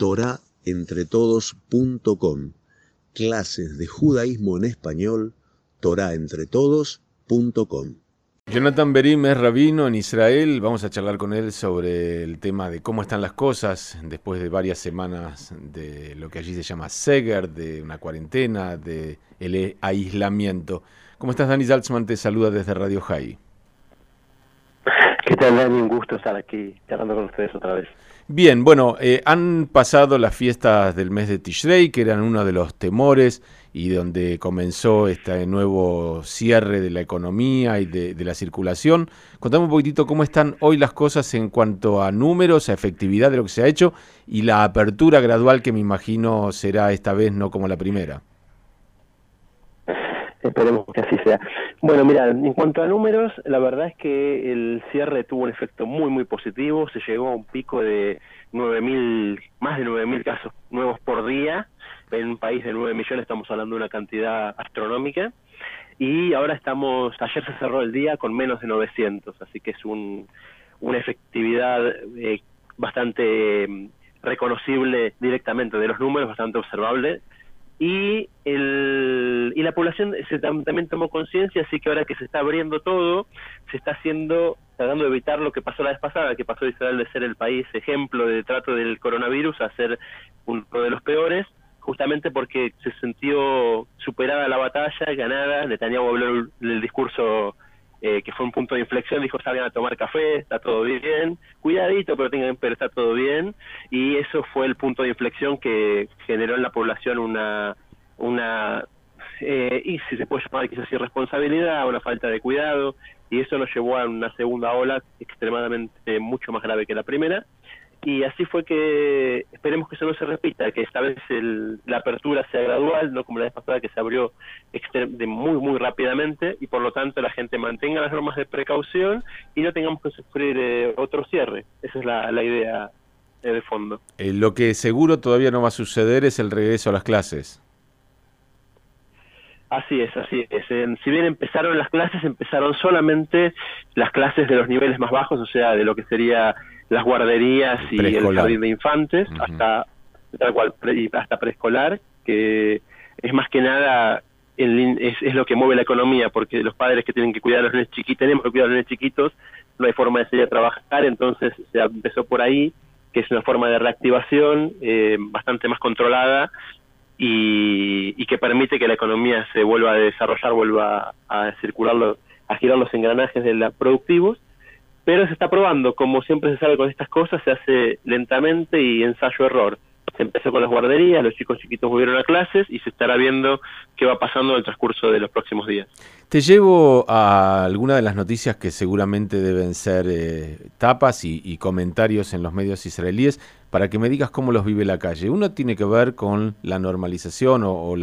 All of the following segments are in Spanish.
torahentretodos.com. Clases de judaísmo en español, torahentretodos.com. Jonathan Berim es rabino en Israel. Vamos a charlar con él sobre el tema de cómo están las cosas después de varias semanas de lo que allí se llama Seger, de una cuarentena, de el aislamiento. ¿Cómo estás, Dani Salzman? Te saluda desde Radio High. ¿Qué tal, Dani? Un gusto estar aquí charlando con ustedes otra vez. Bien, bueno, eh, han pasado las fiestas del mes de Tishrei, que eran uno de los temores y donde comenzó este nuevo cierre de la economía y de, la circulación. Contame un poquitito cómo están hoy las cosas en cuanto a números, a efectividad de lo que se ha hecho y la apertura gradual que me imagino será esta vez no como la primera. Esperemos que así sea. Bueno, mira, en cuanto a números, la verdad es que el cierre tuvo un efecto muy, muy positivo. Se llegó a un pico de 9.000, más de 9.000 casos nuevos por día en un país de 9 millones estamos hablando de una cantidad astronómica. Y ahora estamos, ayer se cerró el día con menos de 900, así que es un, una efectividad eh, bastante mm, reconocible directamente de los números, bastante observable. Y, el, y la población se, también tomó conciencia, así que ahora que se está abriendo todo, se está haciendo, tratando de evitar lo que pasó la vez pasada, que pasó Israel de ser el país ejemplo de trato del coronavirus a ser uno de los peores, justamente porque se sintió superada la batalla, ganada. Netanyahu habló el discurso eh, que fue un punto de inflexión, dijo salgan a tomar café, está todo bien, cuidadito, pero, tengan, pero está todo bien. Y eso fue el punto de inflexión que generó en la población una, una eh, y si se puede llamar quizás irresponsabilidad, una falta de cuidado, y eso nos llevó a una segunda ola extremadamente mucho más grave que la primera y así fue que esperemos que eso no se repita, que esta vez la apertura sea gradual, no como la vez pasada que se abrió de muy muy rápidamente y por lo tanto la gente mantenga las normas de precaución y no tengamos que sufrir eh, otro cierre. Esa es la, la idea eh, de fondo. Eh, lo que seguro todavía no va a suceder es el regreso a las clases. Así es, así es. si bien empezaron las clases, empezaron solamente las clases de los niveles más bajos, o sea, de lo que sería las guarderías y el jardín de infantes, hasta tal cual, hasta preescolar, que es más que nada es, es, lo que mueve la economía, porque los padres que tienen que cuidar a los niños chiquitos, tenemos que cuidar a los niños chiquitos, no hay forma de salir a trabajar, entonces se empezó por ahí, que es una forma de reactivación eh, bastante más controlada y, y, que permite que la economía se vuelva a desarrollar, vuelva a circular, a girar los engranajes de la productivos pero se está probando, como siempre se sabe con estas cosas, se hace lentamente y ensayo-error. Se empezó con las guarderías, los chicos chiquitos volvieron a clases y se estará viendo qué va pasando en el transcurso de los próximos días. Te llevo a alguna de las noticias que seguramente deben ser eh, tapas y, comentarios en los medios israelíes para que me digas cómo los vive la calle. Uno tiene que ver con la normalización o,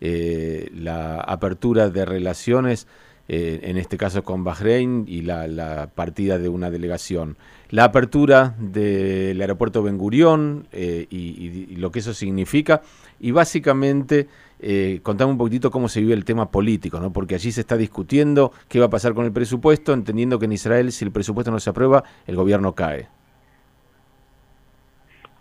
eh, la apertura de relaciones eh, en este caso con Bahrein y la, partida de una delegación. La apertura del aeropuerto Ben Gurión eh, y, lo que eso significa. Y básicamente, eh, contame un poquitito cómo se vive el tema político, ¿no? porque allí se está discutiendo qué va a pasar con el presupuesto, entendiendo que en Israel, si el presupuesto no se aprueba, el gobierno cae.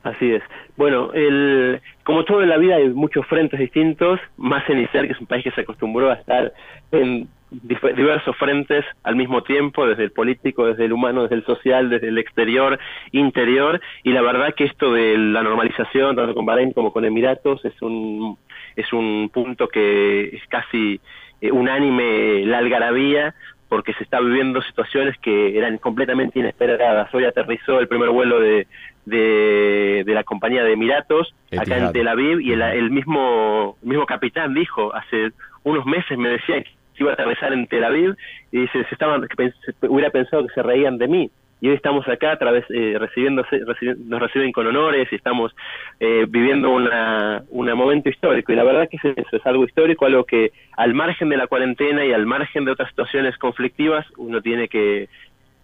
Así es. Bueno, el, como todo en la vida hay muchos frentes distintos, más en Israel, que es un país que se acostumbró a estar en diversos frentes al mismo tiempo, desde el político, desde el humano, desde el social, desde el exterior, interior, y la verdad que esto de la normalización, tanto con Bahrein como con Emiratos, es un, es un punto que es casi eh, unánime la algarabía, porque se está viviendo situaciones que eran completamente inesperadas. Hoy aterrizó el primer vuelo de, de, la compañía de Emiratos acá en Tel Aviv y el, el mismo, el mismo capitán dijo hace unos meses me decía que iba a aterrizar en Tel Aviv y se estaban, hubiera pensado que se reían de mí. Y hoy estamos acá a través, eh, recibiéndose, nos reciben con honores y estamos eh, viviendo una, un momento histórico. Y la verdad que es eso, es algo histórico, algo que al margen de la cuarentena y al margen de otras situaciones conflictivas, uno tiene que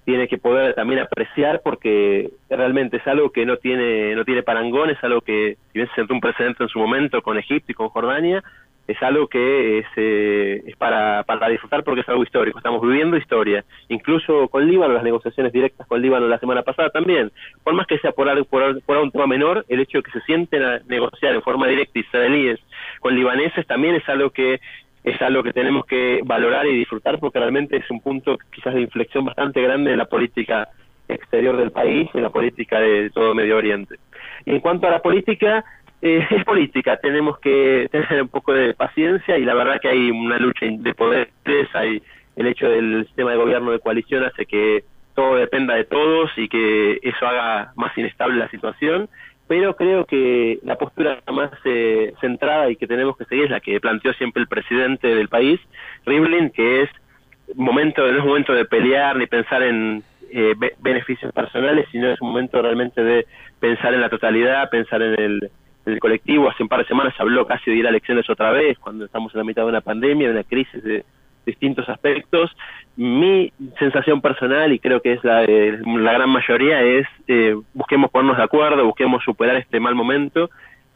tiene que poder también apreciar porque realmente es algo que no tiene no tiene parangón, es algo que si bien se sentó un precedente en su momento con Egipto y con Jordania, es algo que es, eh, es para, para disfrutar porque es algo histórico. Estamos viviendo historia. Incluso con Líbano, las negociaciones directas con Líbano la semana pasada también. Por más que sea por, por, por un tema menor, el hecho de que se sienten a negociar en forma directa israelíes con libaneses también es algo que es algo que tenemos que valorar y disfrutar porque realmente es un punto quizás de inflexión bastante grande en la política exterior del país, en la política de todo Medio Oriente. Y en cuanto a la política, eh, es política, tenemos que tener un poco de paciencia y la verdad que hay una lucha de poderes, hay el hecho del sistema de gobierno de coalición hace que todo dependa de todos y que eso haga más inestable la situación, pero creo que la postura más eh, centrada y que tenemos que seguir es la que planteó siempre el presidente del país, Rivlin, que es momento no es momento de pelear ni pensar en eh, beneficios personales, sino es un momento realmente de pensar en la totalidad, pensar en el el colectivo hace un par de semanas se habló casi de ir a elecciones otra vez, cuando estamos en la mitad de una pandemia, de una crisis de distintos aspectos. Mi sensación personal, y creo que es la de la gran mayoría, es eh, busquemos ponernos de acuerdo, busquemos superar este mal momento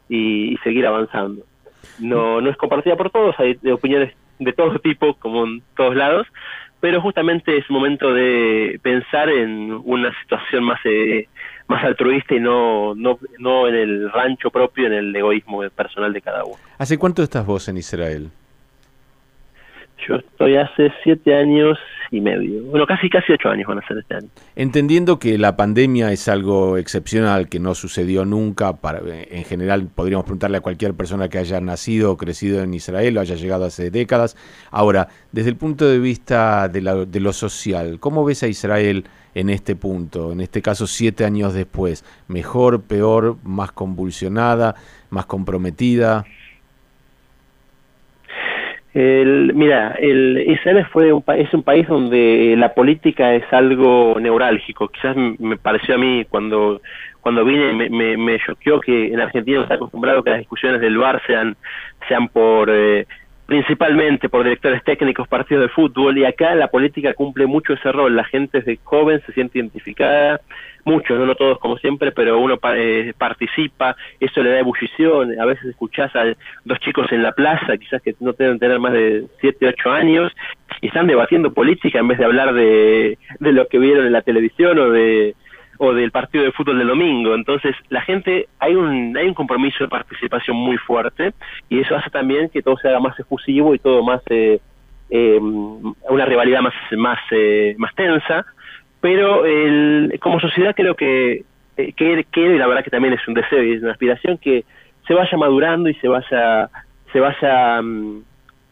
y, seguir avanzando. No, no es compartida por todos, hay opiniones de todo tipo, como en todos lados, pero justamente es momento de pensar en una situación más eh, más altruista y no, no, no en el rancho propio, en el egoísmo personal de cada uno. ¿Hace cuánto estás vos en Israel? Yo estoy hace siete años y medio. Bueno, casi casi ocho años van a ser este año. Entendiendo que la pandemia es algo excepcional, que no sucedió nunca, para, en general podríamos preguntarle a cualquier persona que haya nacido o crecido en Israel o haya llegado hace décadas. Ahora, desde el punto de vista de, la, de lo social, ¿cómo ves a Israel en este punto? En este caso, siete años después. ¿Mejor, peor, más convulsionada, más comprometida? El, mira, el Israel fue un, es un país donde la política es algo neurálgico. Quizás me pareció a mí cuando cuando vine me, me, me choqueó que en Argentina está acostumbrado que las discusiones del bar sean sean por eh, principalmente por directores técnicos, partidos de fútbol, y acá la política cumple mucho ese rol. La gente de joven se siente identificada, muchos, no, todos como siempre, pero uno eh, participa, eso le da ebullición. A veces escuchás a dos chicos en la plaza, quizás que no deben tener más de 7, 8 años, y están debatiendo política en vez de hablar de, de lo que vieron en la televisión o de o del partido de fútbol del domingo. Entonces, la gente, hay un, hay un compromiso de participación muy fuerte y eso hace también que todo se haga más efusivo y todo más, eh, eh, una rivalidad más, más, eh, más tensa. Pero el, como sociedad creo que, eh, que, y la verdad que también es un deseo y es una aspiración, que se vaya madurando y se vaya, se vaya mm,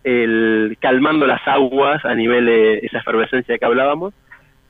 el, calmando las aguas a nivel de esa efervescencia que hablábamos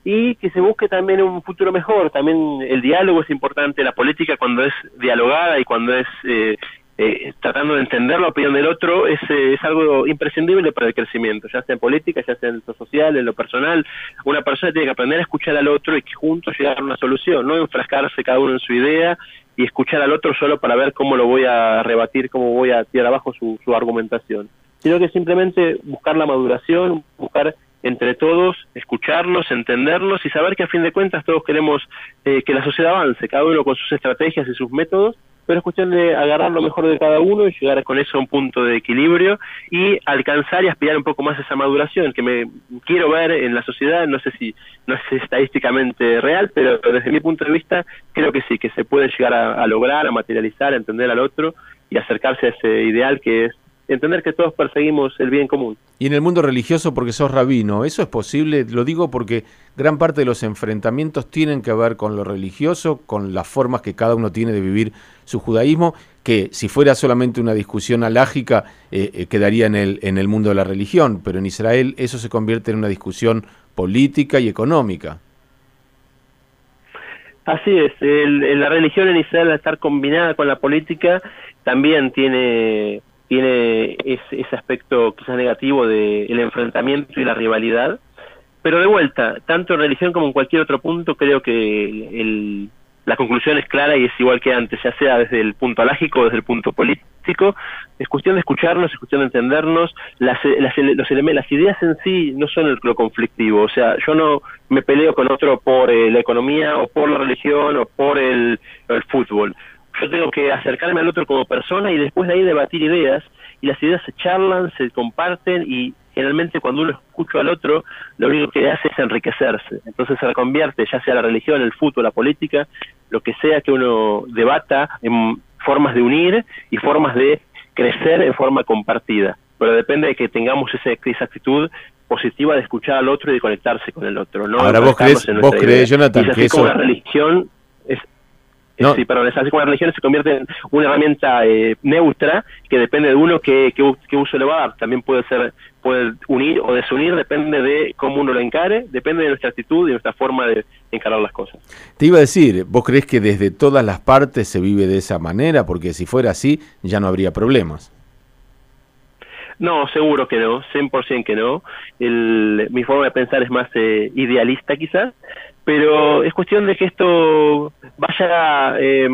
y que se busque también un futuro mejor. También el diálogo es importante, la política cuando es dialogada y cuando es eh, eh, tratando de entender la opinión del otro es, eh, es algo imprescindible para el crecimiento, ya sea en política, ya sea en lo social, en lo personal. Una persona tiene que aprender a escuchar al otro y que juntos llegar a una solución, no enfrascarse cada uno en su idea y escuchar al otro solo para ver cómo lo voy a rebatir, cómo voy a tirar abajo su, su argumentación. Sino que simplemente buscar la maduración, buscar entre todos, escucharlos, entenderlos y saber que a fin de cuentas todos queremos eh, que la sociedad avance, cada uno con sus estrategias y sus métodos, pero es cuestión de agarrar lo mejor de cada uno y llegar con eso a un punto de equilibrio y alcanzar y aspirar un poco más a esa maduración que me quiero ver en la sociedad, no sé si no es estadísticamente real, pero desde mi punto de vista creo que sí, que se puede llegar a, a lograr, a materializar, a entender al otro y acercarse a ese ideal que es entender que todos perseguimos el bien común. Y en el mundo religioso, porque sos rabino, ¿eso es posible? Lo digo porque gran parte de los enfrentamientos tienen que ver con lo religioso, con las formas que cada uno tiene de vivir su judaísmo, que si fuera solamente una discusión alágica eh, eh, quedaría en el, en el mundo de la religión, pero en Israel eso se convierte en una discusión política y económica. Así es, la religión en Israel al estar combinada con la política también tiene tiene ese, aspecto quizás negativo del el enfrentamiento y la rivalidad. Pero de vuelta, tanto en religión como en cualquier otro punto, creo que el, la conclusión es clara y es igual que antes, ya sea desde el punto alágico o desde el punto político. Es cuestión de escucharnos, es cuestión de entendernos. Las, las, los las ideas en sí no son lo conflictivo. O sea, yo no me peleo con otro por eh, la economía o por la religión o por el, el fútbol yo tengo que acercarme al otro como persona y después de ahí debatir ideas y las ideas se charlan, se comparten y generalmente cuando uno escucha al otro, lo único que hace es enriquecerse. Entonces se convierte, ya sea la religión, el fútbol, la política, lo que sea que uno debata en formas de unir y formas de crecer en forma compartida. Pero depende de que tengamos esa, esa actitud positiva de escuchar al otro y de conectarse con el otro. ¿no? Ahora vos crees, vos crees Jonathan, que eso... la religión no. Sí, perdón, es así como la religión se convierte en una herramienta eh, neutra que depende de uno qué, qué, uso le va a dar. También puede ser puede unir o desunir, depende de cómo uno lo encare, depende de nuestra actitud y nuestra forma de encarar las cosas. Te iba a decir, ¿vos crees que desde todas las partes se vive de esa manera? Porque si fuera así, ya no habría problemas. No, seguro que no, 100% que no. El, mi forma de pensar es más eh, idealista quizás, pero es cuestión de que esto vaya eh,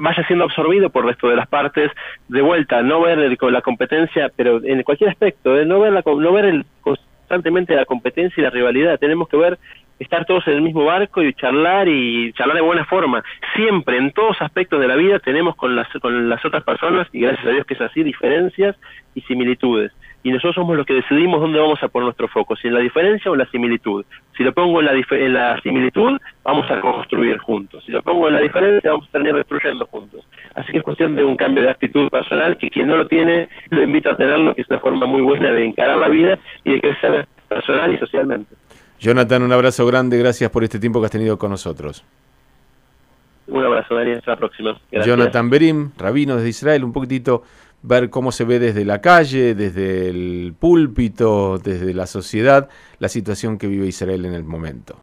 vaya siendo absorbido por el resto de las partes de vuelta no ver el, la competencia pero en cualquier aspecto ¿eh? no ver la, no ver el, constantemente la competencia y la rivalidad tenemos que ver estar todos en el mismo barco y charlar y charlar de buena forma. Siempre, en todos aspectos de la vida, tenemos con las, con las otras personas, y gracias a Dios que es así, diferencias y similitudes. Y nosotros somos los que decidimos dónde vamos a poner nuestro foco, si en la diferencia o en la similitud. Si lo pongo en la, en la similitud, vamos a construir juntos. Si lo pongo en la diferencia, vamos a terminar destruyendo juntos. Así que es cuestión de un cambio de actitud personal, que quien no lo tiene, lo invito a tenerlo, que es una forma muy buena de encarar la vida y de crecer personal y socialmente. Jonathan, un abrazo grande, gracias por este tiempo que has tenido con nosotros. Un abrazo, Daniel, hasta la próxima. Jonathan Berim, rabino desde Israel, un poquitito ver cómo se ve desde la calle, desde el púlpito, desde la sociedad, la situación que vive Israel en el momento.